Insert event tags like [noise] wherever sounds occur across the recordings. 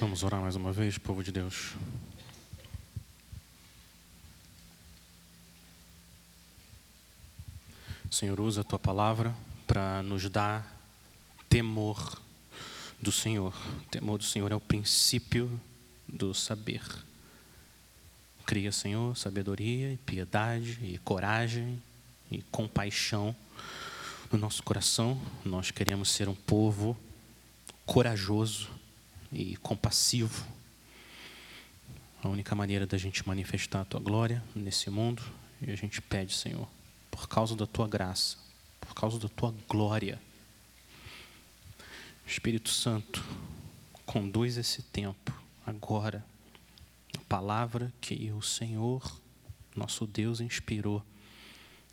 Vamos orar mais uma vez, povo de Deus. Senhor, usa a tua palavra para nos dar temor do Senhor. temor do Senhor é o princípio do saber. Cria, Senhor, sabedoria, e piedade e coragem e compaixão no nosso coração. Nós queremos ser um povo corajoso e compassivo. A única maneira da gente manifestar a tua glória nesse mundo, e a gente pede, Senhor, por causa da tua graça, por causa da tua glória. Espírito Santo, conduz esse tempo agora, a palavra que o Senhor, nosso Deus, inspirou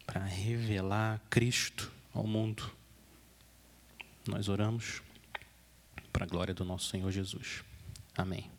para revelar Cristo ao mundo. Nós oramos para a glória do nosso Senhor Jesus. Amém.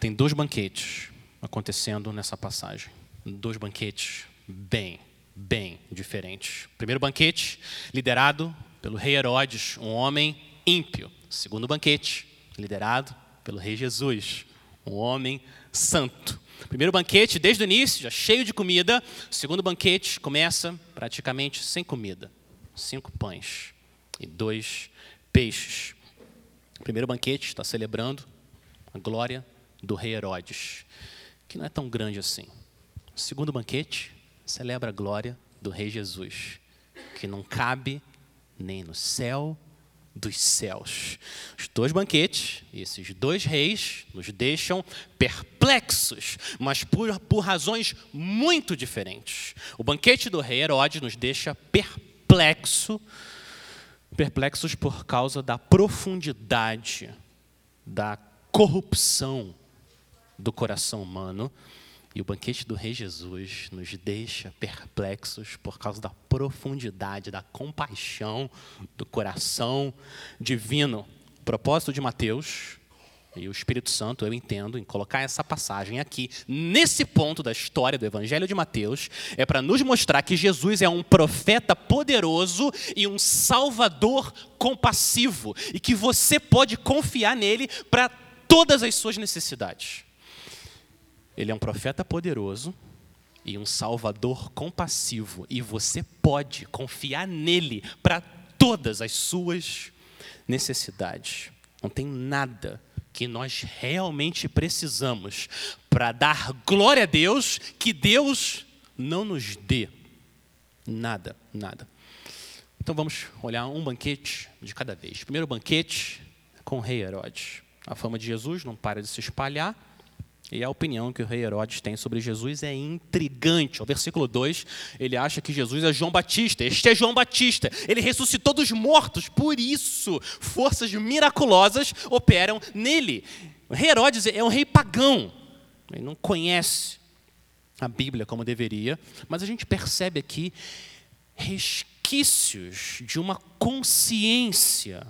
Tem dois banquetes acontecendo nessa passagem. Dois banquetes bem, bem diferentes. Primeiro banquete, liderado pelo rei Herodes, um homem ímpio. Segundo banquete, liderado pelo rei Jesus, um homem santo. Primeiro banquete, desde o início, já cheio de comida. Segundo banquete começa praticamente sem comida. Cinco pães e dois peixes. O primeiro banquete está celebrando a glória do rei Herodes, que não é tão grande assim. O segundo banquete celebra a glória do rei Jesus, que não cabe nem no céu dos céus. Os dois banquetes, esses dois reis, nos deixam perplexos, mas por, por razões muito diferentes. O banquete do rei Herodes nos deixa perplexo perplexos por causa da profundidade da corrupção do coração humano. E o banquete do Rei Jesus nos deixa perplexos por causa da profundidade, da compaixão do coração divino. O propósito de Mateus e o Espírito Santo, eu entendo, em colocar essa passagem aqui, nesse ponto da história do Evangelho de Mateus, é para nos mostrar que Jesus é um profeta poderoso e um salvador compassivo, e que você pode confiar nele para todas as suas necessidades. Ele é um profeta poderoso e um salvador compassivo, e você pode confiar nele para todas as suas necessidades. Não tem nada que nós realmente precisamos para dar glória a Deus, que Deus não nos dê nada, nada. Então vamos olhar um banquete de cada vez. Primeiro banquete com o rei Herodes. A fama de Jesus não para de se espalhar. E a opinião que o rei Herodes tem sobre Jesus é intrigante. O versículo 2, ele acha que Jesus é João Batista. Este é João Batista. Ele ressuscitou dos mortos, por isso forças miraculosas operam nele. O rei Herodes é um rei pagão. Ele não conhece a Bíblia como deveria, mas a gente percebe aqui resquícios de uma consciência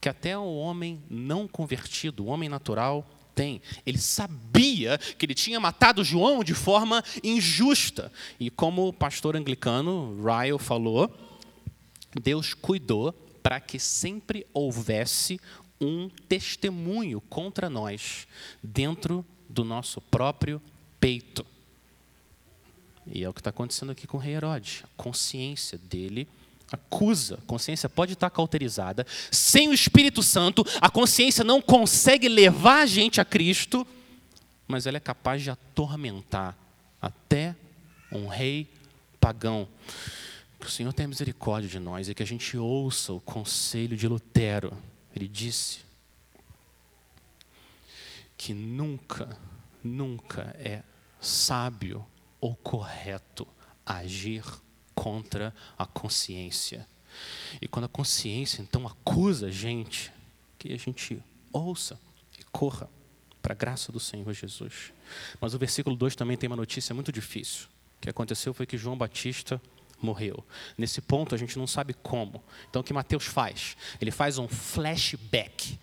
que até o homem não convertido, o homem natural, tem. Ele sabia que ele tinha matado João de forma injusta. E como o pastor anglicano Ryle falou, Deus cuidou para que sempre houvesse um testemunho contra nós dentro do nosso próprio peito. E é o que está acontecendo aqui com o rei Herodes. A consciência dele acusa, a consciência pode estar cauterizada. Sem o Espírito Santo, a consciência não consegue levar a gente a Cristo, mas ela é capaz de atormentar até um rei pagão. Que o Senhor tenha misericórdia de nós e que a gente ouça o conselho de Lutero. Ele disse que nunca, nunca é sábio ou correto agir contra a consciência. E quando a consciência então acusa a gente, que a gente ouça e corra para a graça do Senhor Jesus. Mas o versículo 2 também tem uma notícia muito difícil. O que aconteceu foi que João Batista morreu. Nesse ponto a gente não sabe como. Então o que Mateus faz? Ele faz um flashback.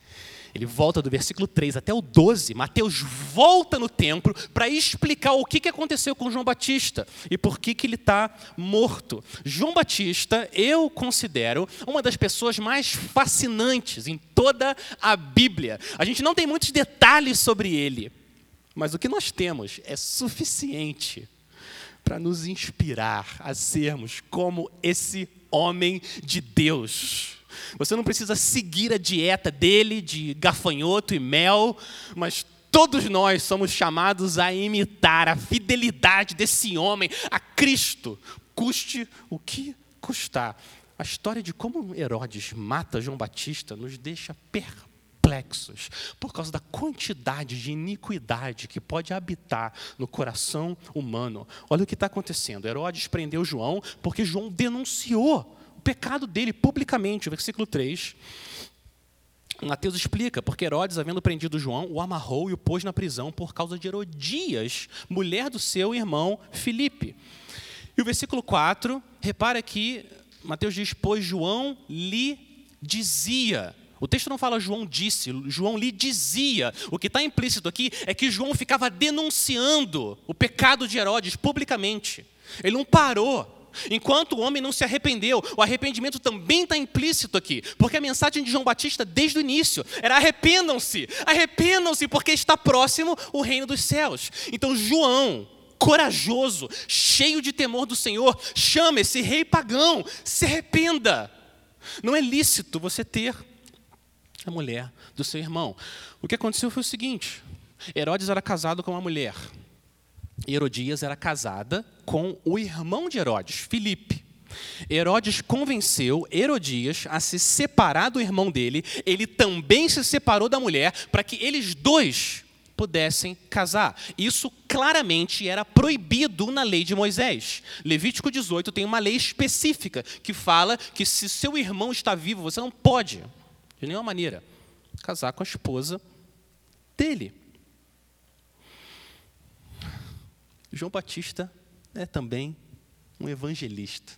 Ele volta do versículo 3 até o 12. Mateus volta no templo para explicar o que aconteceu com João Batista e por que, que ele está morto. João Batista, eu considero uma das pessoas mais fascinantes em toda a Bíblia. A gente não tem muitos detalhes sobre ele, mas o que nós temos é suficiente para nos inspirar a sermos como esse homem de Deus. Você não precisa seguir a dieta dele de gafanhoto e mel, mas todos nós somos chamados a imitar a fidelidade desse homem a Cristo, custe o que custar. A história de como Herodes mata João Batista nos deixa perplexos por causa da quantidade de iniquidade que pode habitar no coração humano. Olha o que está acontecendo. Herodes prendeu João porque João denunciou pecado dele publicamente. O versículo 3. Mateus explica, porque Herodes, havendo prendido João, o amarrou e o pôs na prisão por causa de Herodias, mulher do seu irmão Filipe. E o versículo 4, repara que Mateus diz: Pois João lhe dizia. O texto não fala João disse, João lhe dizia. O que está implícito aqui é que João ficava denunciando o pecado de Herodes publicamente. Ele não parou Enquanto o homem não se arrependeu, o arrependimento também está implícito aqui, porque a mensagem de João Batista desde o início era arrependam-se, arrependam-se, porque está próximo o reino dos céus. Então João, corajoso, cheio de temor do Senhor, chama esse rei pagão, se arrependa. Não é lícito você ter a mulher do seu irmão. O que aconteceu foi o seguinte: Herodes era casado com uma mulher. Herodias era casada com o irmão de Herodes, Filipe. Herodes convenceu Herodias a se separar do irmão dele, ele também se separou da mulher, para que eles dois pudessem casar. Isso claramente era proibido na lei de Moisés. Levítico 18 tem uma lei específica que fala que se seu irmão está vivo, você não pode, de nenhuma maneira, casar com a esposa dele. João Batista é também um evangelista.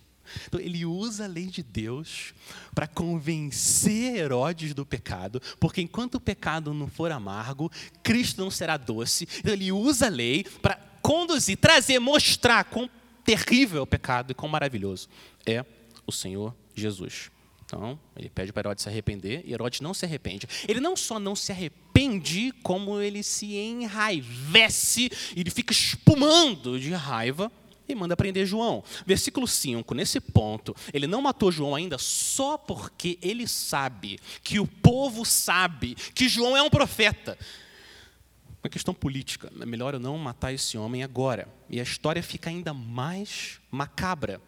Então, ele usa a lei de Deus para convencer Herodes do pecado, porque enquanto o pecado não for amargo, Cristo não será doce. Então, ele usa a lei para conduzir, trazer, mostrar quão terrível é o pecado e quão maravilhoso é o Senhor Jesus. Então, ele pede para Herodes se arrepender e Herodes não se arrepende. Ele não só não se arrepende, como ele se enraivece, ele fica espumando de raiva e manda prender João. Versículo 5, nesse ponto, ele não matou João ainda só porque ele sabe, que o povo sabe, que João é um profeta. Uma questão política, é melhor eu não matar esse homem agora. E a história fica ainda mais macabra.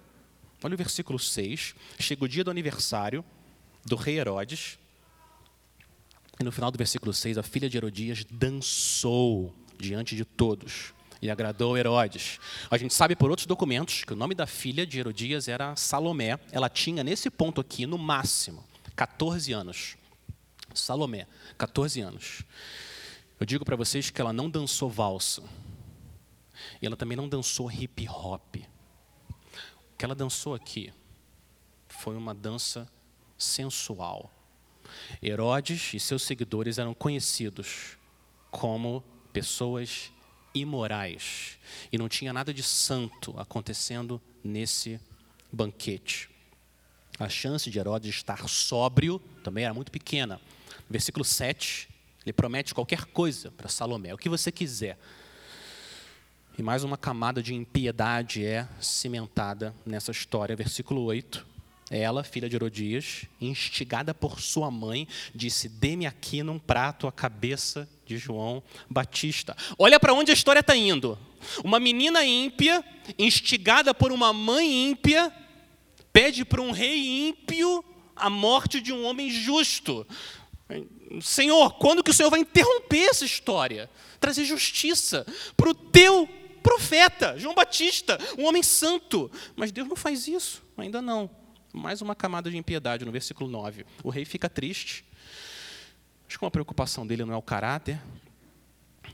Olha o versículo 6. Chega o dia do aniversário do rei Herodes. E no final do versículo 6, a filha de Herodias dançou diante de todos e agradou Herodes. A gente sabe por outros documentos que o nome da filha de Herodias era Salomé. Ela tinha, nesse ponto aqui, no máximo, 14 anos. Salomé, 14 anos. Eu digo para vocês que ela não dançou valsa. E ela também não dançou hip hop que ela dançou aqui foi uma dança sensual. Herodes e seus seguidores eram conhecidos como pessoas imorais. E não tinha nada de santo acontecendo nesse banquete. A chance de Herodes estar sóbrio também era muito pequena. Versículo 7, ele promete qualquer coisa para Salomé, o que você quiser. E mais uma camada de impiedade é cimentada nessa história. Versículo 8. Ela, filha de Herodias, instigada por sua mãe, disse: Dê-me aqui num prato a cabeça de João Batista. Olha para onde a história está indo. Uma menina ímpia, instigada por uma mãe ímpia, pede para um rei ímpio a morte de um homem justo. Senhor, quando que o Senhor vai interromper essa história? Trazer justiça para o teu profeta, João Batista, um homem santo. Mas Deus não faz isso, ainda não. Mais uma camada de impiedade no versículo 9. O rei fica triste. Acho que uma preocupação dele não é o caráter,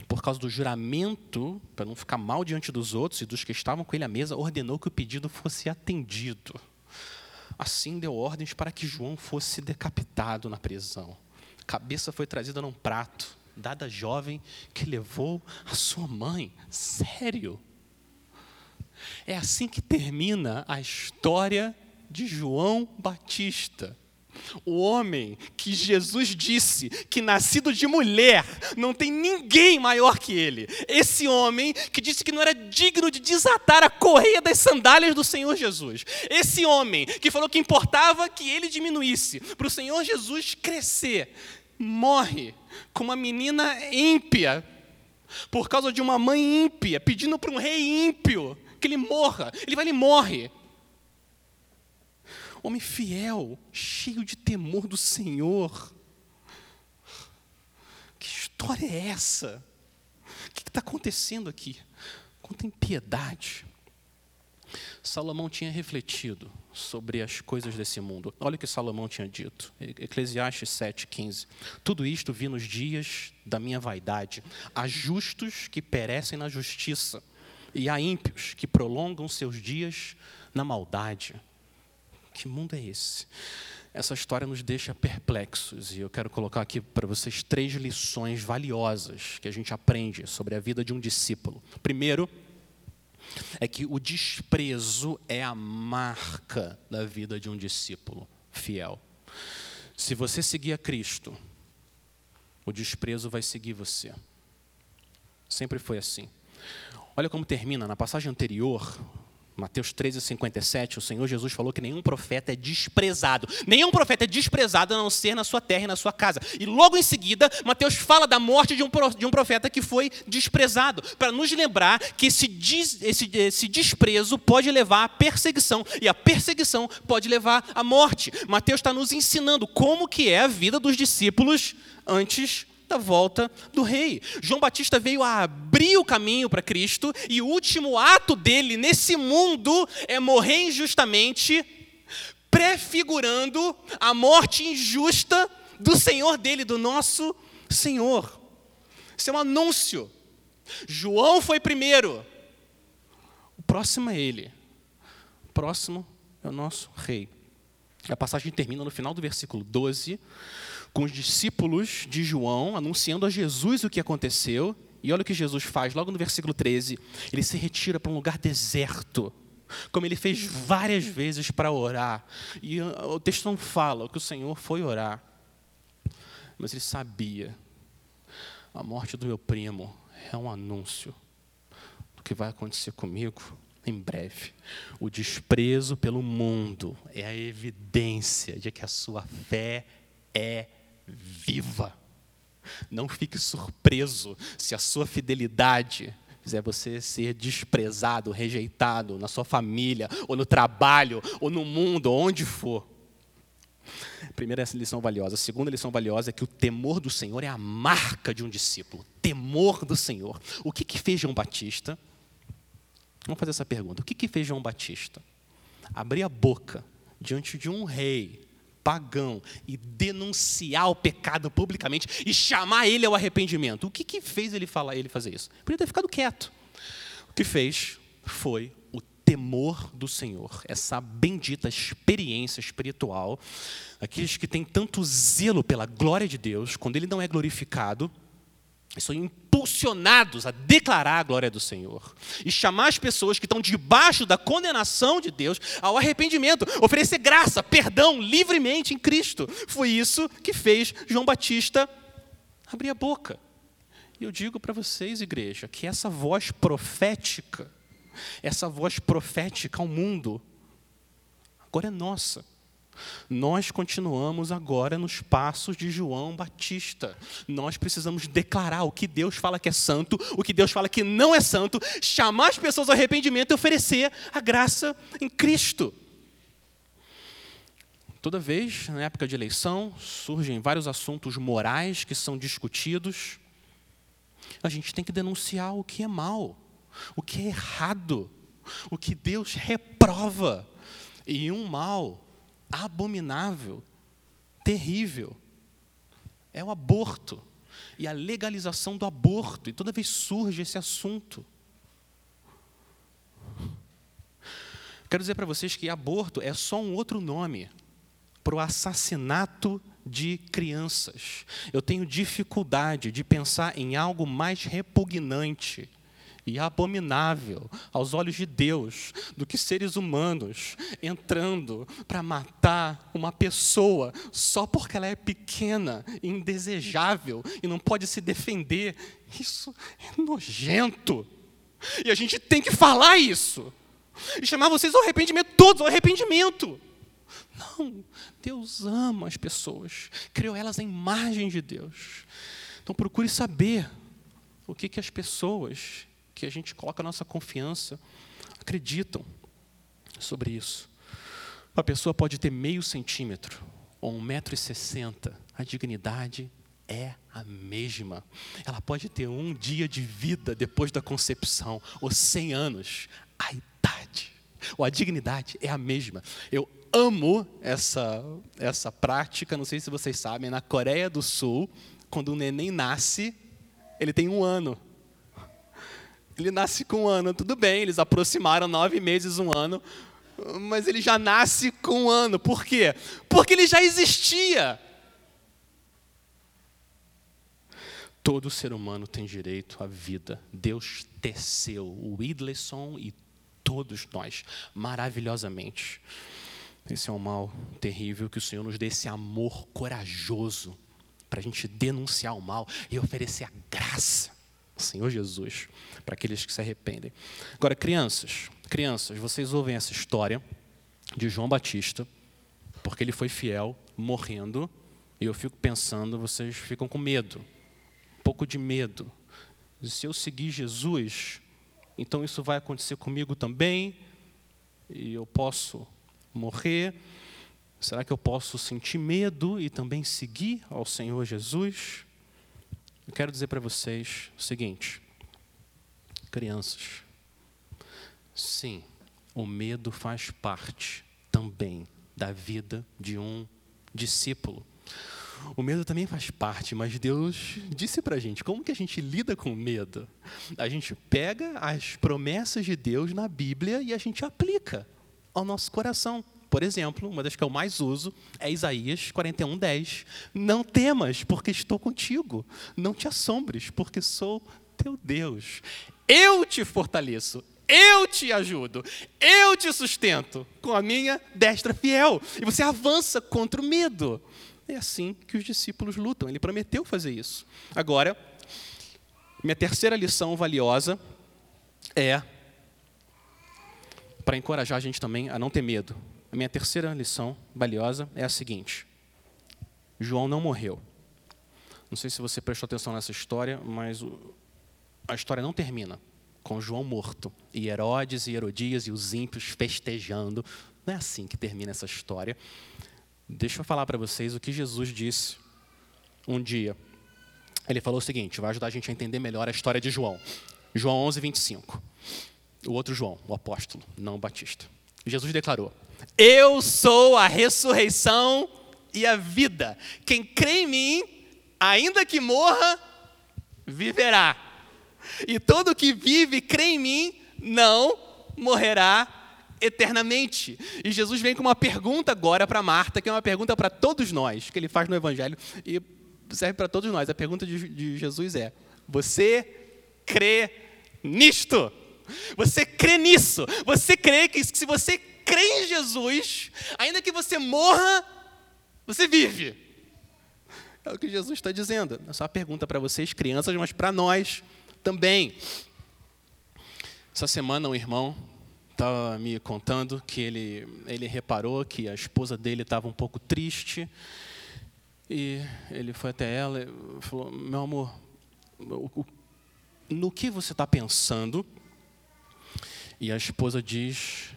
por causa do juramento, para não ficar mal diante dos outros e dos que estavam com ele à mesa, ordenou que o pedido fosse atendido. Assim deu ordens para que João fosse decapitado na prisão. A cabeça foi trazida num prato, dada jovem que levou a sua mãe. Sério? É assim que termina a história de João Batista. O homem que Jesus disse que nascido de mulher não tem ninguém maior que ele. Esse homem que disse que não era digno de desatar a correia das sandálias do Senhor Jesus. Esse homem que falou que importava que ele diminuísse para o Senhor Jesus crescer. Morre com uma menina ímpia por causa de uma mãe ímpia pedindo para um rei ímpio que ele morra. Ele vai e morre homem fiel, cheio de temor do Senhor. Que história é essa? O que está acontecendo aqui? Contem piedade. Salomão tinha refletido sobre as coisas desse mundo. Olha o que Salomão tinha dito. Eclesiastes 7,15. Tudo isto vi nos dias da minha vaidade. Há justos que perecem na justiça, e há ímpios que prolongam seus dias na maldade. Que mundo é esse? Essa história nos deixa perplexos e eu quero colocar aqui para vocês três lições valiosas que a gente aprende sobre a vida de um discípulo. Primeiro, é que o desprezo é a marca da vida de um discípulo fiel. Se você seguir a Cristo, o desprezo vai seguir você. Sempre foi assim. Olha como termina na passagem anterior, Mateus 13, 57, o Senhor Jesus falou que nenhum profeta é desprezado. Nenhum profeta é desprezado a não ser na sua terra e na sua casa. E logo em seguida, Mateus fala da morte de um, profeta que foi desprezado, para nos lembrar que esse, esse, esse desprezo pode levar à perseguição, e a perseguição pode levar à morte. Mateus está nos ensinando como que é a vida dos discípulos antes da volta do rei. João Batista veio a abrir o caminho para Cristo e o último ato dele nesse mundo é morrer injustamente, prefigurando a morte injusta do Senhor dele, do nosso Senhor. Isso é um anúncio. João foi primeiro. O próximo é ele. O próximo é o nosso rei. A passagem termina no final do versículo 12 com os discípulos de João, anunciando a Jesus o que aconteceu. E olha o que Jesus faz, logo no versículo 13: ele se retira para um lugar deserto, como ele fez várias vezes para orar. E o texto não fala que o Senhor foi orar, mas ele sabia: a morte do meu primo é um anúncio do que vai acontecer comigo em breve. O desprezo pelo mundo é a evidência de que a sua fé é viva. Não fique surpreso se a sua fidelidade fizer você ser desprezado, rejeitado na sua família, ou no trabalho, ou no mundo, onde for. Primeira lição valiosa. A segunda lição valiosa é que o temor do Senhor é a marca de um discípulo. Temor do Senhor. O que, que fez João Batista? Vamos fazer essa pergunta. O que, que fez João Batista? Abrir a boca diante de um rei pagão e denunciar o pecado publicamente e chamar ele ao arrependimento. O que, que fez ele falar ele fazer isso? Podia ter ficado quieto. O que fez foi o temor do Senhor, essa bendita experiência espiritual, aqueles que têm tanto zelo pela glória de Deus, quando ele não é glorificado, são impulsionados a declarar a glória do Senhor e chamar as pessoas que estão debaixo da condenação de Deus ao arrependimento, oferecer graça, perdão livremente em Cristo. Foi isso que fez João Batista abrir a boca. E eu digo para vocês, igreja, que essa voz profética, essa voz profética ao mundo, agora é nossa. Nós continuamos agora nos passos de João Batista. Nós precisamos declarar o que Deus fala que é santo, o que Deus fala que não é santo, chamar as pessoas ao arrependimento e oferecer a graça em Cristo. Toda vez, na época de eleição, surgem vários assuntos morais que são discutidos. A gente tem que denunciar o que é mal, o que é errado, o que Deus reprova. E um mal abominável, terrível. É o aborto e a legalização do aborto. E toda vez surge esse assunto. Quero dizer para vocês que aborto é só um outro nome para o assassinato de crianças. Eu tenho dificuldade de pensar em algo mais repugnante e abominável aos olhos de Deus do que seres humanos entrando para matar uma pessoa só porque ela é pequena, indesejável e não pode se defender. Isso é nojento. E a gente tem que falar isso. E chamar vocês ao arrependimento, todos ao arrependimento. Não, Deus ama as pessoas, criou elas à imagem de Deus. Então procure saber o que, que as pessoas que a gente coloca a nossa confiança acreditam sobre isso. Uma pessoa pode ter meio centímetro ou um metro e sessenta, a dignidade é a mesma. Ela pode ter um dia de vida depois da concepção, ou cem anos. A idade, ou a dignidade é a mesma. Eu amo essa, essa prática, não sei se vocês sabem, na Coreia do Sul, quando o neném nasce, ele tem um ano. Ele nasce com um ano, tudo bem, eles aproximaram nove meses, um ano, mas ele já nasce com um ano. Por quê? Porque ele já existia. Todo ser humano tem direito à vida. Deus teceu o Idleson e todos nós maravilhosamente. Esse é um mal terrível que o Senhor nos dê esse amor corajoso para a gente denunciar o mal e oferecer a graça, Senhor Jesus, para aqueles que se arrependem. Agora, crianças, crianças, vocês ouvem essa história de João Batista, porque ele foi fiel, morrendo, e eu fico pensando, vocês ficam com medo, um pouco de medo. Se eu seguir Jesus, então isso vai acontecer comigo também, e eu posso morrer? Será que eu posso sentir medo e também seguir ao Senhor Jesus? Eu quero dizer para vocês o seguinte, crianças, sim, o medo faz parte também da vida de um discípulo. O medo também faz parte, mas Deus disse para a gente como que a gente lida com o medo. A gente pega as promessas de Deus na Bíblia e a gente aplica ao nosso coração. Por exemplo, uma das que eu mais uso é Isaías 41, 10. Não temas, porque estou contigo. Não te assombres, porque sou teu Deus. Eu te fortaleço, eu te ajudo, eu te sustento com a minha destra fiel. E você avança contra o medo. É assim que os discípulos lutam. Ele prometeu fazer isso. Agora, minha terceira lição valiosa é para encorajar a gente também a não ter medo. A minha terceira lição valiosa é a seguinte: João não morreu. Não sei se você prestou atenção nessa história, mas a história não termina com João morto e Herodes e Herodias e os ímpios festejando. Não é assim que termina essa história. Deixa eu falar para vocês o que Jesus disse um dia. Ele falou o seguinte: vai ajudar a gente a entender melhor a história de João. João 11, 25 o outro João, o apóstolo, não o Batista. Jesus declarou: Eu sou a ressurreição e a vida. Quem crê em mim, ainda que morra, viverá. E todo que vive e crê em mim não morrerá eternamente. E Jesus vem com uma pergunta agora para Marta, que é uma pergunta para todos nós, que ele faz no Evangelho e serve para todos nós. A pergunta de, de Jesus é: Você crê nisto? Você crê nisso. Você crê que se você crê em Jesus, ainda que você morra, você vive. É o que Jesus está dizendo. É só uma pergunta para vocês, crianças, mas para nós também. Essa semana um irmão estava me contando que ele, ele reparou que a esposa dele estava um pouco triste. E ele foi até ela e falou: Meu amor, no que você está pensando? E a esposa diz: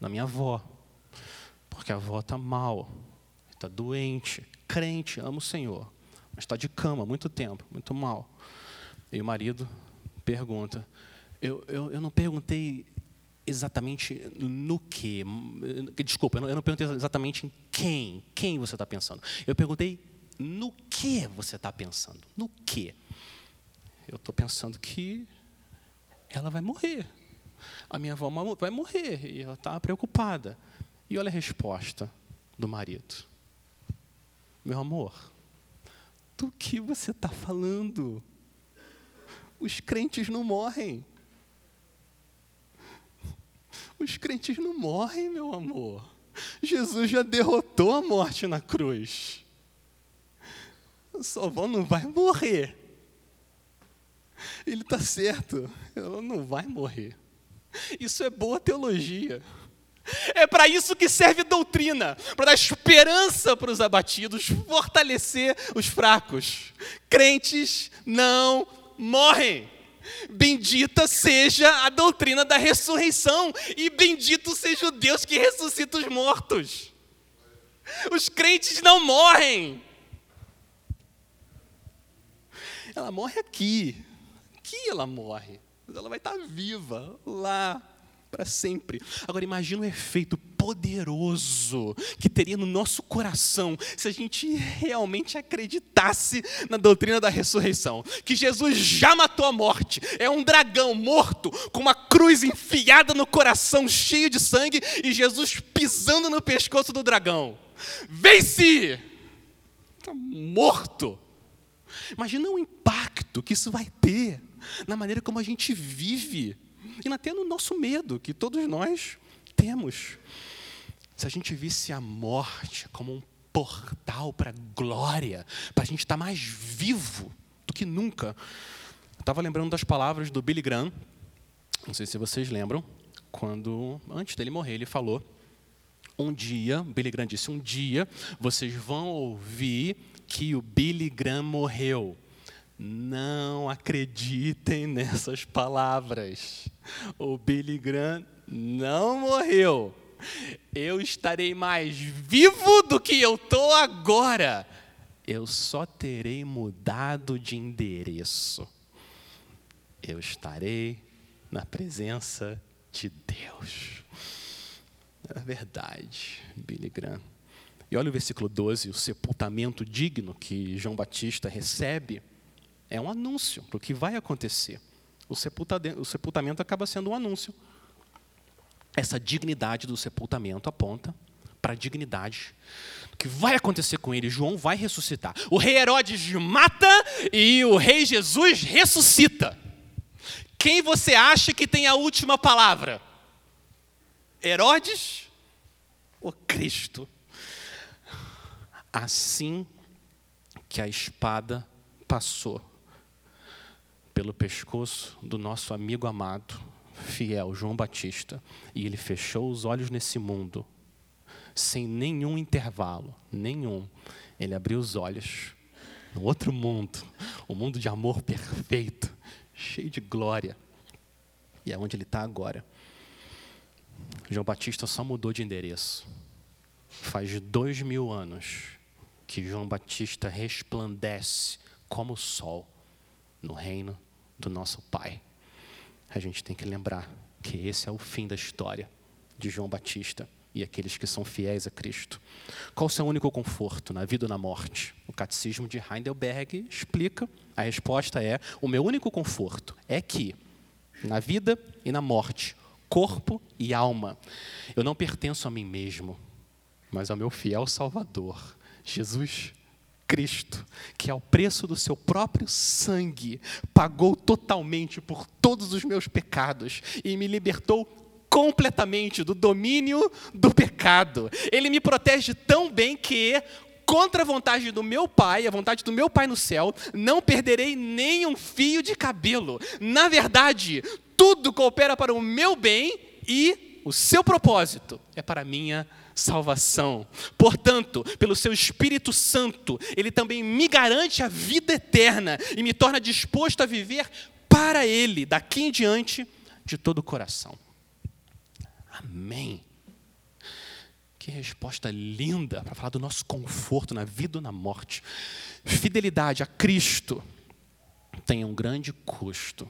na minha avó, porque a avó está mal, está doente, crente, ama o Senhor, mas está de cama há muito tempo, muito mal. E o marido pergunta: eu, eu, eu não perguntei exatamente no que, desculpa, eu não, eu não perguntei exatamente em quem, quem você está pensando. Eu perguntei no que você está pensando, no que. Eu estou pensando que ela vai morrer. A minha avó vai morrer. E ela está preocupada. E olha a resposta do marido. Meu amor, do que você está falando? Os crentes não morrem. Os crentes não morrem, meu amor. Jesus já derrotou a morte na cruz. Sua avó não vai morrer. Ele está certo, ela não vai morrer. [laughs] Isso é boa teologia. É para isso que serve doutrina, para dar esperança para os abatidos, fortalecer os fracos. Crentes não morrem. Bendita seja a doutrina da ressurreição, e bendito seja o Deus que ressuscita os mortos. Os crentes não morrem. Ela morre aqui, aqui ela morre, mas ela vai estar viva lá para sempre. Agora imagina o efeito poderoso que teria no nosso coração se a gente realmente acreditasse na doutrina da ressurreição, que Jesus já matou a morte, é um dragão morto com uma cruz enfiada no coração, cheio de sangue e Jesus pisando no pescoço do dragão. Vence! Está morto. Imagina o impacto que isso vai ter na maneira como a gente vive e até no nosso medo, que todos nós temos. Se a gente visse a morte como um portal para a glória, para a gente estar mais vivo do que nunca. Estava lembrando das palavras do Billy Graham, não sei se vocês lembram, quando, antes dele morrer, ele falou: Um dia, Billy Graham disse, um dia vocês vão ouvir que o Billy Graham morreu. Não acreditem nessas palavras. O Billy Graham não morreu. Eu estarei mais vivo do que eu estou agora. Eu só terei mudado de endereço. Eu estarei na presença de Deus. É verdade, Billy Graham. E olha o versículo 12, o sepultamento digno que João Batista recebe é um anúncio do que vai acontecer. O, o sepultamento acaba sendo um anúncio. Essa dignidade do sepultamento aponta para a dignidade que vai acontecer com ele. João vai ressuscitar. O rei Herodes mata e o rei Jesus ressuscita. Quem você acha que tem a última palavra? Herodes ou Cristo? Assim que a espada passou pelo pescoço do nosso amigo amado, fiel João Batista, e ele fechou os olhos nesse mundo, sem nenhum intervalo, nenhum. Ele abriu os olhos no outro mundo, um mundo de amor perfeito, cheio de glória. E é onde ele está agora. João Batista só mudou de endereço. Faz dois mil anos que João Batista resplandece como o sol no reino do nosso Pai. A gente tem que lembrar que esse é o fim da história de João Batista e aqueles que são fiéis a Cristo. Qual o seu único conforto na vida ou na morte? O catecismo de Heidelberg explica. A resposta é: o meu único conforto é que, na vida e na morte, corpo e alma, eu não pertenço a mim mesmo, mas ao meu fiel Salvador, Jesus Cristo, que ao preço do seu próprio sangue pagou totalmente por todos os meus pecados e me libertou completamente do domínio do pecado. Ele me protege tão bem que contra a vontade do meu Pai, a vontade do meu Pai no céu, não perderei nem um fio de cabelo. Na verdade, tudo coopera para o meu bem e o seu propósito é para minha salvação. Portanto, pelo seu Espírito Santo, ele também me garante a vida eterna e me torna disposto a viver para ele, daqui em diante, de todo o coração. Amém. Que resposta linda para falar do nosso conforto na vida ou na morte. Fidelidade a Cristo tem um grande custo,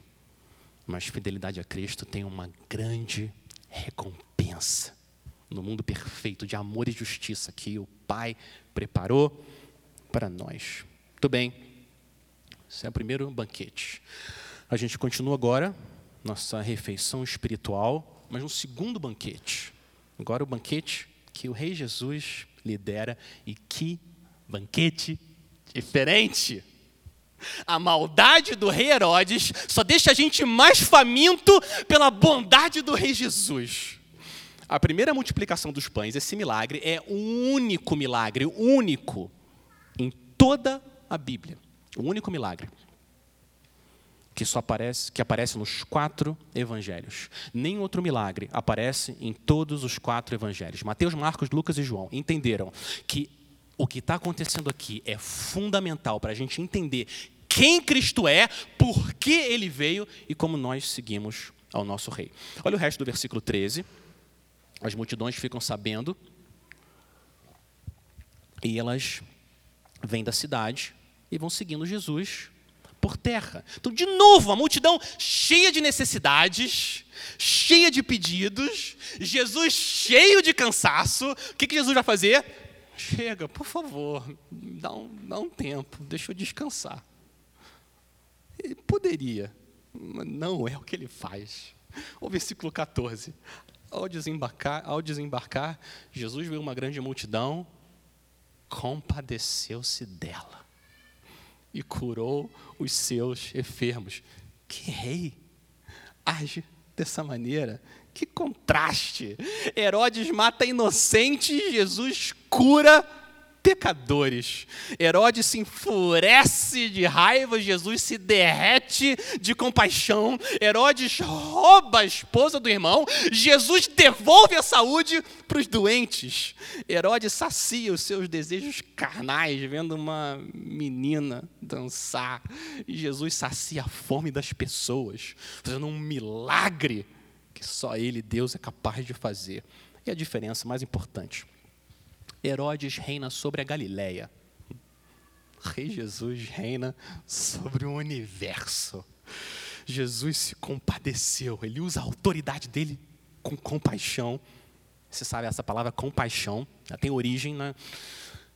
mas fidelidade a Cristo tem uma grande recompensa no mundo perfeito de amor e justiça que o Pai preparou para nós. Muito bem, esse é o primeiro banquete. A gente continua agora nossa refeição espiritual, mas um segundo banquete. Agora o banquete que o Rei Jesus lidera e que banquete diferente. A maldade do rei Herodes só deixa a gente mais faminto pela bondade do rei Jesus. A primeira multiplicação dos pães, esse milagre, é o único milagre, único, em toda a Bíblia. O único milagre que só aparece, que aparece nos quatro evangelhos. Nem outro milagre aparece em todos os quatro evangelhos. Mateus, Marcos, Lucas e João entenderam que o que está acontecendo aqui é fundamental para a gente entender quem Cristo é, por que ele veio e como nós seguimos ao nosso rei. Olha o resto do versículo 13. As multidões ficam sabendo e elas vêm da cidade e vão seguindo Jesus por terra. Então, de novo, a multidão cheia de necessidades, cheia de pedidos, Jesus cheio de cansaço. O que, que Jesus vai fazer? Chega, por favor, dá um, dá um tempo, deixa eu descansar. Ele poderia, mas não é o que ele faz. O versículo 14. Ao desembarcar, ao desembarcar, Jesus viu uma grande multidão, compadeceu-se dela e curou os seus enfermos. Que rei age dessa maneira? Que contraste! Herodes mata inocentes, Jesus cura pecadores. Herodes se enfurece de raiva, Jesus se derrete de compaixão. Herodes rouba a esposa do irmão, Jesus devolve a saúde para os doentes. Herodes sacia os seus desejos carnais, vendo uma menina dançar. E Jesus sacia a fome das pessoas, fazendo um milagre que só Ele, Deus, é capaz de fazer. E a diferença mais importante Herodes reina sobre a Galileia. Rei Jesus reina sobre o universo. Jesus se compadeceu, ele usa a autoridade dele com compaixão. Você sabe, essa palavra compaixão ela tem origem na,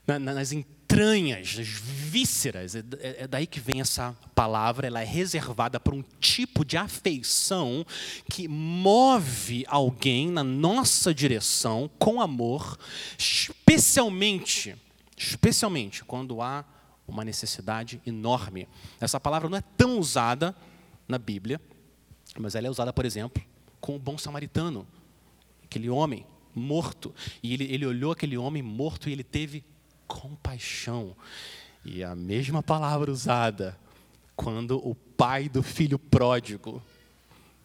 na, nas entranhas, nas vísceras. É, é, é, daí que vem essa palavra. Ela é reservada para um tipo de afeição que move alguém na nossa direção com amor, especialmente, especialmente quando há uma necessidade enorme. Essa palavra não é tão usada na Bíblia, mas ela é usada, por exemplo, com o bom samaritano, aquele homem morto. E ele, ele olhou aquele homem morto e ele teve compaixão. E a mesma palavra usada quando o pai do filho pródigo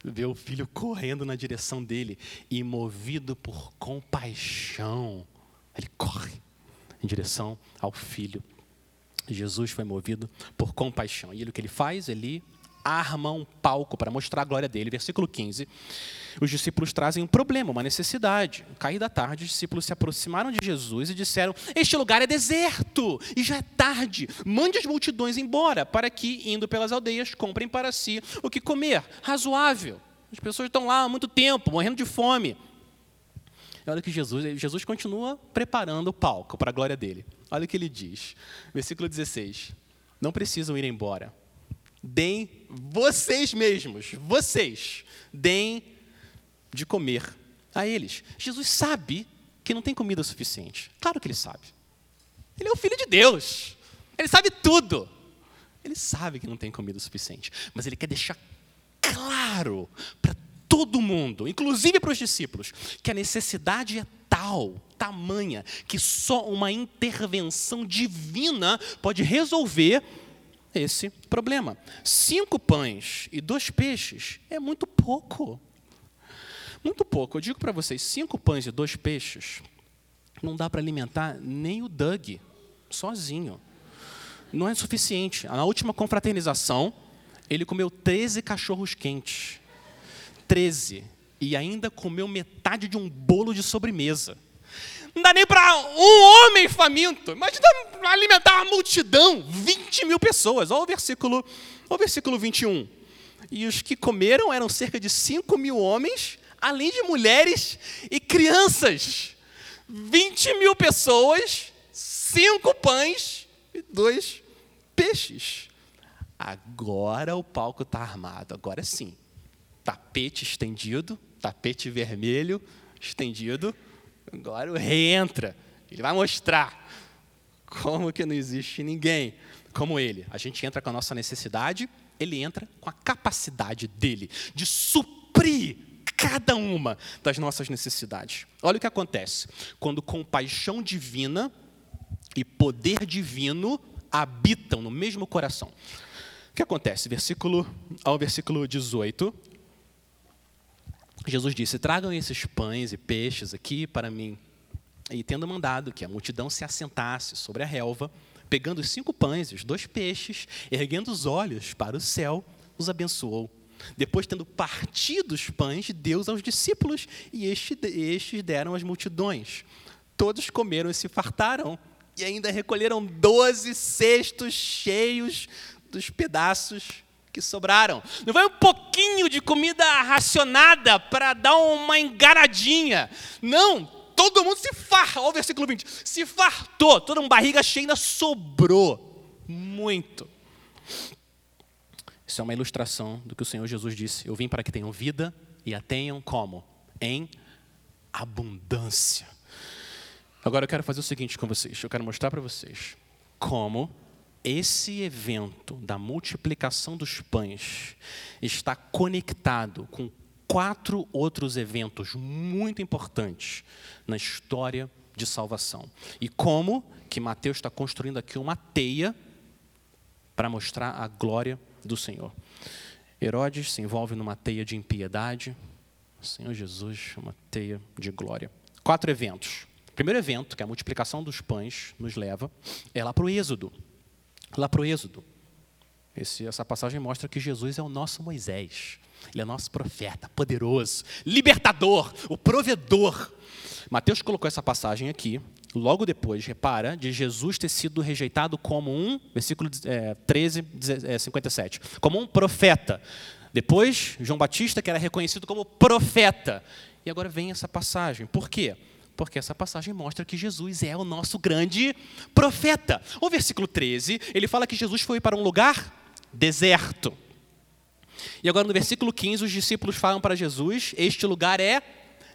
vê o filho correndo na direção dele e movido por compaixão, ele corre em direção ao filho. Jesus foi movido por compaixão. E o que ele faz? Ele arma um palco para mostrar a glória dele. Versículo 15. Os discípulos trazem um problema, uma necessidade. Cair da tarde, os discípulos se aproximaram de Jesus e disseram: Este lugar é deserto e já é tarde. Mande as multidões embora, para que, indo pelas aldeias, comprem para si o que comer. Razoável. As pessoas estão lá há muito tempo, morrendo de fome. E olha que Jesus, Jesus continua preparando o palco para a glória dele. Olha o que ele diz. Versículo 16. Não precisam ir embora deem vocês mesmos, vocês, deem de comer a eles. Jesus sabe que não tem comida suficiente. Claro que ele sabe. Ele é o filho de Deus. Ele sabe tudo. Ele sabe que não tem comida suficiente, mas ele quer deixar claro para todo mundo, inclusive para os discípulos, que a necessidade é tal, tamanha, que só uma intervenção divina pode resolver esse problema. Cinco pães e dois peixes é muito pouco. Muito pouco. Eu digo para vocês: cinco pães e dois peixes não dá para alimentar nem o Doug sozinho. Não é suficiente. Na última confraternização, ele comeu 13 cachorros quentes. 13. E ainda comeu metade de um bolo de sobremesa. Não dá nem para um homem faminto. Imagina alimentar uma multidão, 20 mil pessoas. Olha o versículo, olha o versículo 21. E os que comeram eram cerca de 5 mil homens, além de mulheres e crianças. 20 mil pessoas, cinco pães e dois peixes. Agora o palco está armado, agora sim. Tapete estendido, tapete vermelho estendido Agora o rei entra, ele vai mostrar Como que não existe ninguém como ele? A gente entra com a nossa necessidade, ele entra com a capacidade dele de suprir cada uma das nossas necessidades. Olha o que acontece quando compaixão divina e poder divino habitam no mesmo coração. O que acontece? Versículo ao versículo 18. Jesus disse: Tragam esses pães e peixes aqui para mim. E tendo mandado que a multidão se assentasse sobre a relva, pegando os cinco pães e os dois peixes, erguendo os olhos para o céu, os abençoou. Depois, tendo partido os pães, deu aos discípulos, e estes deram às multidões. Todos comeram e se fartaram, e ainda recolheram doze cestos cheios dos pedaços que sobraram. Não foi um pouquinho de comida racionada para dar uma engaradinha. Não, todo mundo se fartou. Olha o versículo 20. Se fartou, toda uma barriga cheia ainda sobrou. Muito. Isso é uma ilustração do que o Senhor Jesus disse. Eu vim para que tenham vida e a tenham como? Em abundância. Agora eu quero fazer o seguinte com vocês. Eu quero mostrar para vocês como esse evento da multiplicação dos pães está conectado com quatro outros eventos muito importantes na história de salvação. E como que Mateus está construindo aqui uma teia para mostrar a glória do Senhor. Herodes se envolve numa teia de impiedade, o Senhor Jesus, uma teia de glória. Quatro eventos. O primeiro evento, que é a multiplicação dos pães, nos leva, é lá para o Êxodo. Lá para o Êxodo. Esse, essa passagem mostra que Jesus é o nosso Moisés. Ele é nosso profeta, poderoso, libertador, o provedor. Mateus colocou essa passagem aqui logo depois, repara, de Jesus ter sido rejeitado como um, versículo é, 13, é, 57, como um profeta. Depois, João Batista, que era reconhecido como profeta. E agora vem essa passagem. Por quê? Porque essa passagem mostra que Jesus é o nosso grande profeta. O versículo 13, ele fala que Jesus foi para um lugar deserto. E agora no versículo 15, os discípulos falam para Jesus: Este lugar é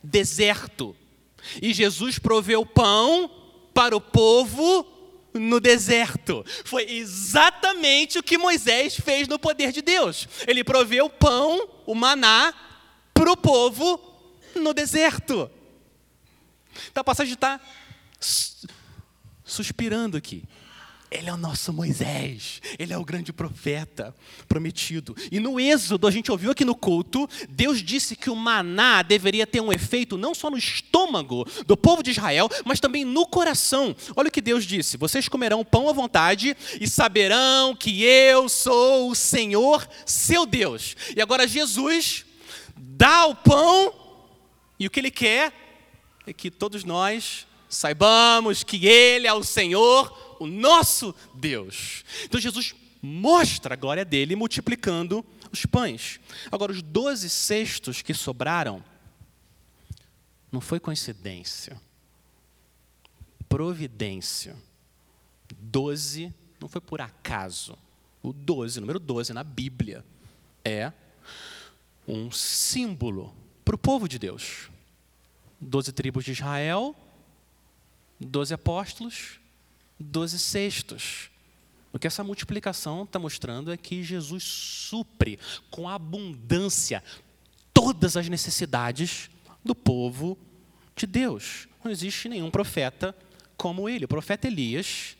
deserto. E Jesus proveu pão para o povo no deserto. Foi exatamente o que Moisés fez no poder de Deus. Ele proveu pão, o maná, para o povo no deserto. Então a passagem está suspirando aqui. Ele é o nosso Moisés, ele é o grande profeta prometido. E no Êxodo, a gente ouviu aqui no culto, Deus disse que o maná deveria ter um efeito não só no estômago do povo de Israel, mas também no coração. Olha o que Deus disse: Vocês comerão pão à vontade e saberão que eu sou o Senhor, seu Deus. E agora Jesus dá o pão, e o que ele quer é que todos nós saibamos que Ele é o Senhor o nosso Deus. Então Jesus mostra a glória dele multiplicando os pães. Agora, os doze cestos que sobraram, não foi coincidência, providência. Doze não foi por acaso. O doze, número doze na Bíblia, é um símbolo para o povo de Deus. Doze tribos de Israel, doze apóstolos, doze cestos. O que essa multiplicação está mostrando é que Jesus supre com abundância todas as necessidades do povo de Deus. Não existe nenhum profeta como ele. O profeta Elias,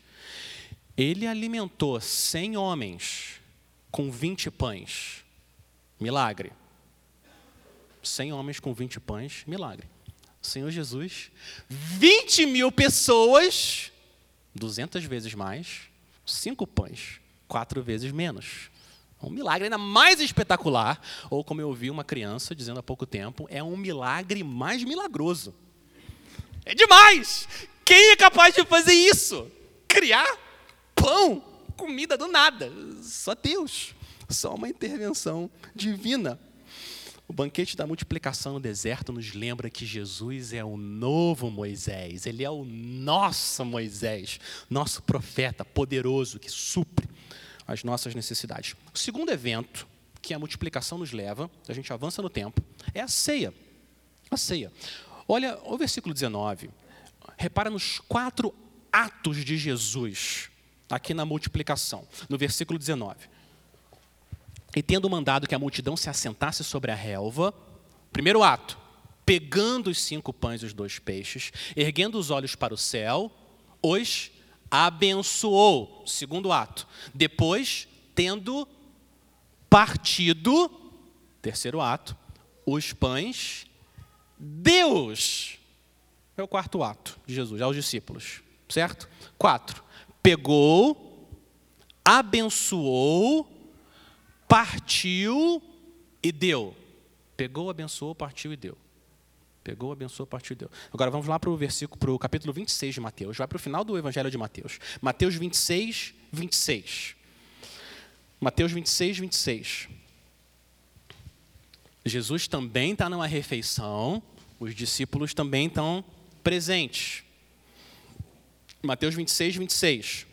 ele alimentou cem homens com vinte pães. Milagre. Cem homens com vinte pães, milagre. Senhor Jesus, 20 mil pessoas 200 vezes mais, cinco pães, quatro vezes menos. Um milagre ainda mais espetacular, ou como eu ouvi uma criança dizendo há pouco tempo, é um milagre mais milagroso. É demais! Quem é capaz de fazer isso? Criar pão, comida do nada. Só Deus. Só uma intervenção divina. O banquete da multiplicação no deserto nos lembra que Jesus é o novo Moisés, ele é o nosso Moisés, nosso profeta poderoso que supre as nossas necessidades. O segundo evento que a multiplicação nos leva, a gente avança no tempo, é a ceia. A ceia. Olha o versículo 19. Repara nos quatro atos de Jesus, aqui na multiplicação, no versículo 19. E tendo mandado que a multidão se assentasse sobre a relva, primeiro ato, pegando os cinco pães e os dois peixes, erguendo os olhos para o céu, os abençoou. Segundo ato. Depois, tendo partido, terceiro ato, os pães, Deus. É o quarto ato de Jesus, aos discípulos. Certo? Quatro. Pegou, abençoou, partiu e deu. Pegou, abençoou, partiu e deu. Pegou, abençoou, partiu e deu. Agora vamos lá para o versículo, para o capítulo 26 de Mateus. Vai para o final do Evangelho de Mateus. Mateus 26, 26. Mateus 26, 26. Jesus também está numa refeição, os discípulos também estão presentes. Mateus 26, 26.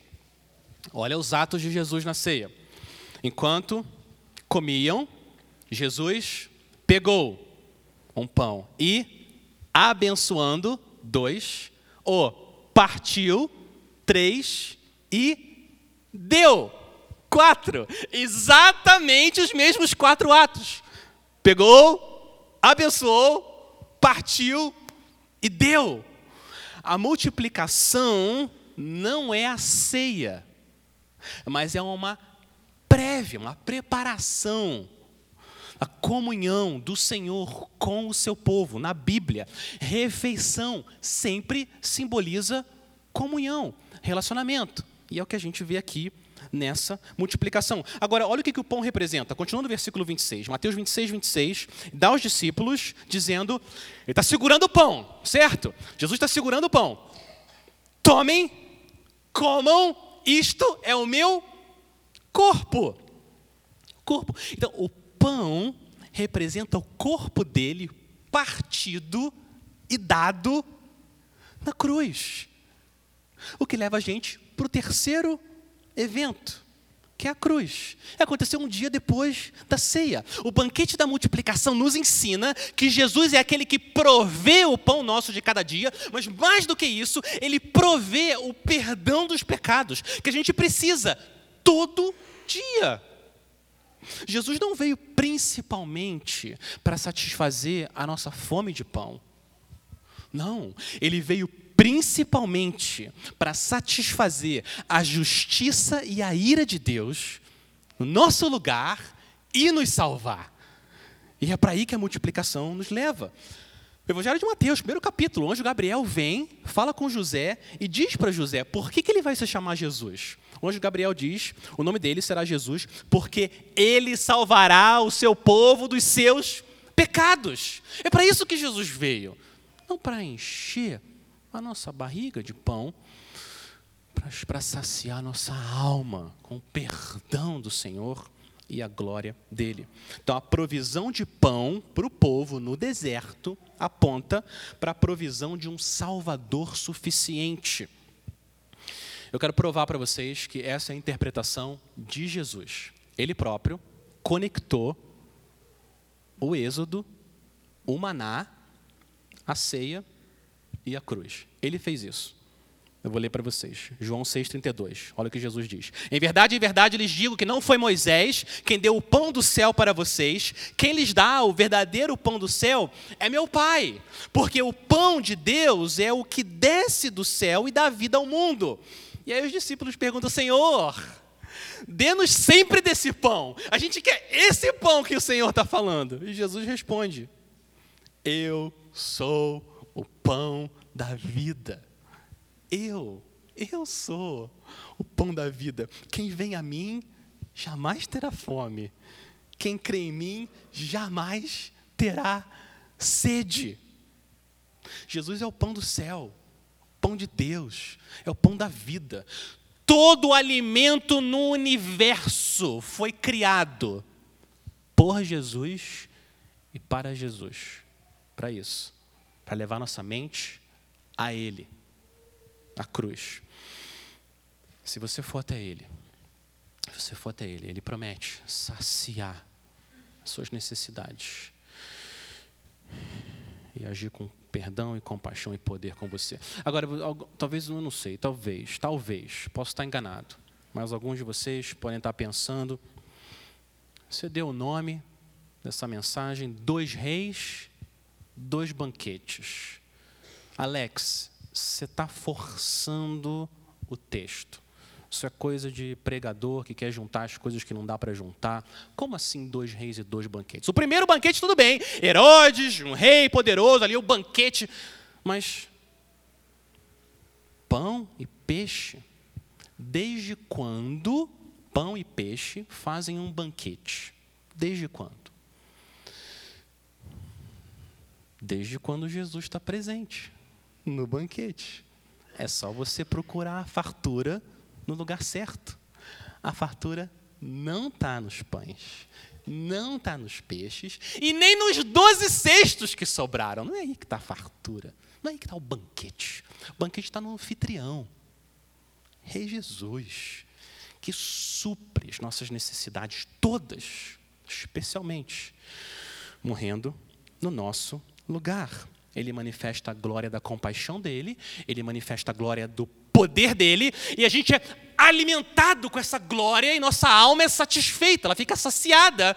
Olha os atos de Jesus na ceia. Enquanto comiam, Jesus pegou um pão e, abençoando, dois, o partiu, três e deu. Quatro. Exatamente os mesmos quatro atos. Pegou, abençoou, partiu e deu. A multiplicação não é a ceia, mas é uma prévia, uma preparação. A comunhão do Senhor com o seu povo. Na Bíblia, refeição sempre simboliza comunhão, relacionamento. E é o que a gente vê aqui nessa multiplicação. Agora, olha o que, que o pão representa. Continuando no versículo 26, Mateus 26, 26, dá aos discípulos, dizendo, ele está segurando o pão, certo? Jesus está segurando o pão. Tomem, comam, isto é o meu corpo. Corpo. Então, o pão representa o corpo dele partido e dado na cruz. O que leva a gente para o terceiro evento, que é a cruz. Aconteceu um dia depois da ceia. O banquete da multiplicação nos ensina que Jesus é aquele que provê o pão nosso de cada dia, mas mais do que isso, ele provê o perdão dos pecados que a gente precisa todo dia. Jesus não veio principalmente para satisfazer a nossa fome de pão. Não, ele veio principalmente para satisfazer a justiça e a ira de Deus no nosso lugar e nos salvar. E é para aí que a multiplicação nos leva. Evangelho de Mateus, primeiro capítulo, o anjo Gabriel vem, fala com José e diz para José por que, que ele vai se chamar Jesus. O anjo Gabriel diz: o nome dele será Jesus, porque ele salvará o seu povo dos seus pecados. É para isso que Jesus veio. Não para encher a nossa barriga de pão para saciar nossa alma com o perdão do Senhor e a glória dele. Então, a provisão de pão para o povo no deserto aponta para a provisão de um Salvador suficiente. Eu quero provar para vocês que essa é a interpretação de Jesus. Ele próprio conectou o Êxodo, o maná, a ceia e a cruz. Ele fez isso. Eu vou ler para vocês. João 6,32. Olha o que Jesus diz. Em verdade, em verdade lhes digo que não foi Moisés quem deu o pão do céu para vocês. Quem lhes dá o verdadeiro pão do céu é meu Pai. Porque o pão de Deus é o que desce do céu e dá vida ao mundo. E aí os discípulos perguntam: Senhor, dê-nos sempre desse pão. A gente quer esse pão que o Senhor está falando. E Jesus responde: Eu sou o pão da vida. Eu, eu sou o pão da vida. Quem vem a mim jamais terá fome. Quem crê em mim jamais terá sede. Jesus é o pão do céu, pão de Deus, é o pão da vida. Todo alimento no universo foi criado por Jesus e para Jesus. Para isso para levar nossa mente a Ele, a cruz. Se você for até Ele, se você for até Ele, Ele promete saciar as suas necessidades e agir com perdão e compaixão e poder com você. Agora, talvez eu não sei, talvez, talvez, posso estar enganado, mas alguns de vocês podem estar pensando, você deu o nome dessa mensagem, dois reis, dois banquetes. Alex, você está forçando o texto. Isso é coisa de pregador que quer juntar as coisas que não dá para juntar. Como assim dois reis e dois banquetes? O primeiro banquete, tudo bem. Herodes, um rei poderoso, ali o banquete. Mas pão e peixe. Desde quando pão e peixe fazem um banquete? Desde quando? Desde quando Jesus está presente no banquete. É só você procurar a fartura no lugar certo. A fartura não está nos pães, não está nos peixes e nem nos doze cestos que sobraram. Não é aí que está a fartura, não é aí que está o banquete. O banquete está no anfitrião, Rei Jesus, que supre as nossas necessidades todas, especialmente morrendo no nosso lugar. Ele manifesta a glória da compaixão dele, ele manifesta a glória do poder dele, e a gente é alimentado com essa glória e nossa alma é satisfeita, ela fica saciada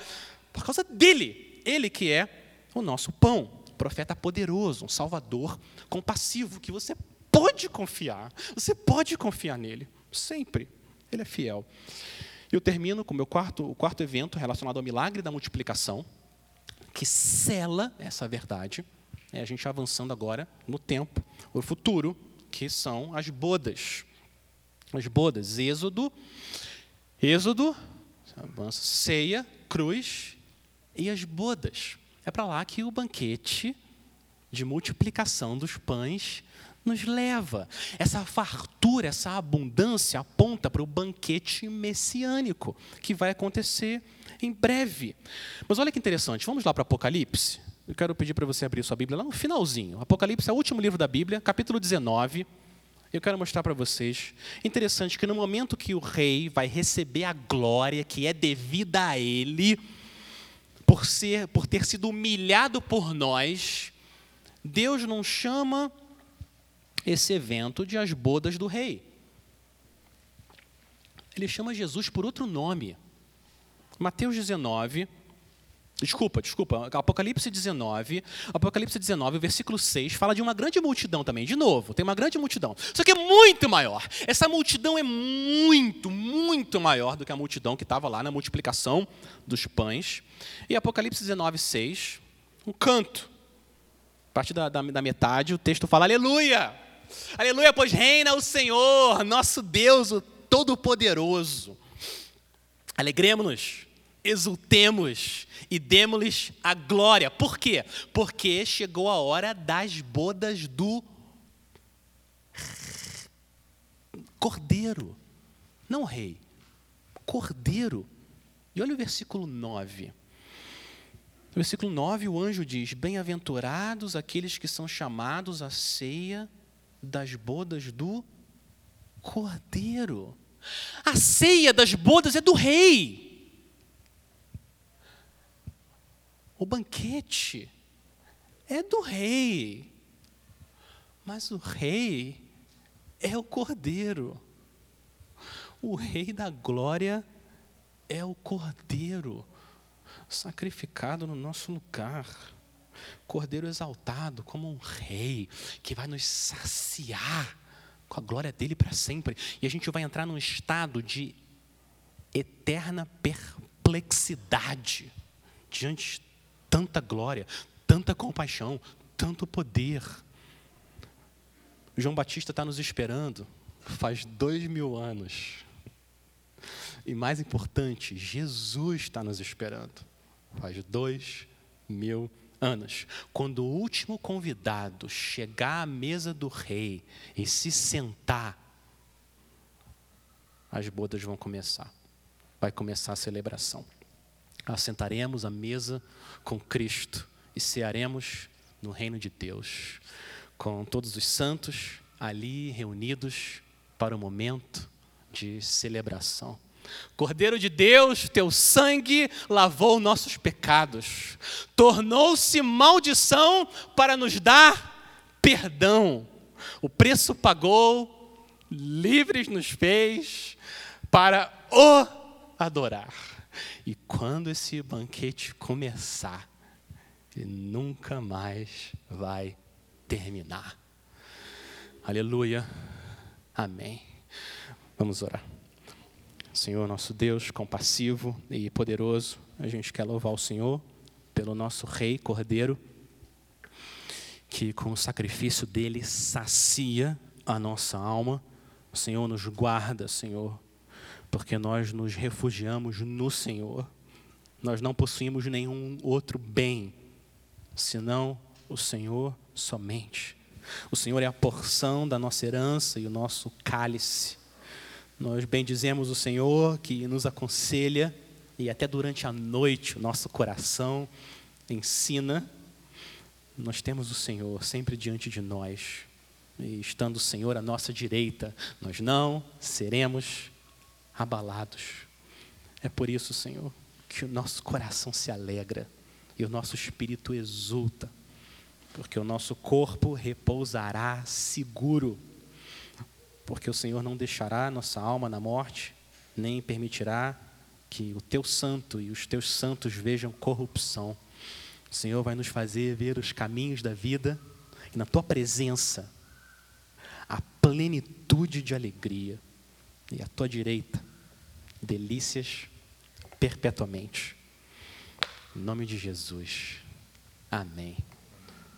por causa dele. Ele que é o nosso pão, um profeta poderoso, um salvador compassivo, que você pode confiar, você pode confiar nele, sempre. Ele é fiel. Eu termino com meu quarto, o quarto evento relacionado ao milagre da multiplicação, que cela essa verdade. É a gente avançando agora no tempo, o futuro, que são as bodas. As bodas, Êxodo, Êxodo, avança, ceia, cruz e as bodas. É para lá que o banquete de multiplicação dos pães nos leva. Essa fartura, essa abundância aponta para o banquete messiânico que vai acontecer em breve. Mas olha que interessante, vamos lá para Apocalipse. Eu quero pedir para você abrir sua Bíblia lá no finalzinho. Apocalipse é o último livro da Bíblia, capítulo 19. Eu quero mostrar para vocês. Interessante que no momento que o rei vai receber a glória que é devida a ele, por, ser, por ter sido humilhado por nós, Deus não chama esse evento de as bodas do rei. Ele chama Jesus por outro nome. Mateus 19, Desculpa, desculpa. Apocalipse 19, Apocalipse 19, versículo 6, fala de uma grande multidão também. De novo, tem uma grande multidão. Só que é muito maior. Essa multidão é muito, muito maior do que a multidão que estava lá na multiplicação dos pães. E Apocalipse 19, 6, um canto. A partir da, da, da metade, o texto fala: Aleluia! Aleluia, pois reina o Senhor, nosso Deus, o Todo-Poderoso. Alegremos-nos exultemos e demos-lhes a glória. Por quê? Porque chegou a hora das bodas do cordeiro, não rei, cordeiro. E olha o versículo 9. No versículo 9, o anjo diz: Bem-aventurados aqueles que são chamados à ceia das bodas do cordeiro. A ceia das bodas é do rei. O banquete é do rei, mas o rei é o cordeiro. O rei da glória é o cordeiro sacrificado no nosso lugar. Cordeiro exaltado como um rei que vai nos saciar com a glória dele para sempre. E a gente vai entrar num estado de eterna perplexidade diante tanta glória, tanta compaixão, tanto poder. João Batista está nos esperando faz dois mil anos. E mais importante, Jesus está nos esperando faz dois mil anos. Quando o último convidado chegar à mesa do rei e se sentar, as bodas vão começar. Vai começar a celebração assentaremos à mesa com Cristo e cearemos no reino de Deus, com todos os santos ali reunidos para o momento de celebração. Cordeiro de Deus, teu sangue lavou nossos pecados, tornou-se maldição para nos dar perdão. O preço pagou, livres nos fez para o adorar. E quando esse banquete começar, ele nunca mais vai terminar. Aleluia. Amém. Vamos orar. Senhor, nosso Deus, compassivo e poderoso, a gente quer louvar o Senhor pelo nosso Rei Cordeiro, que com o sacrifício dele sacia a nossa alma. O Senhor nos guarda, Senhor, porque nós nos refugiamos no Senhor. Nós não possuímos nenhum outro bem senão o Senhor somente. O Senhor é a porção da nossa herança e o nosso cálice. Nós bendizemos o Senhor que nos aconselha e até durante a noite o nosso coração ensina. Nós temos o Senhor sempre diante de nós. E estando o Senhor à nossa direita, nós não seremos abalados. É por isso, Senhor, que o nosso coração se alegra e o nosso espírito exulta, porque o nosso corpo repousará seguro, porque o Senhor não deixará nossa alma na morte, nem permitirá que o teu santo e os teus santos vejam corrupção. O Senhor vai nos fazer ver os caminhos da vida e na tua presença a plenitude de alegria e à tua direita delícias perpetuamente. Em nome de Jesus. Amém.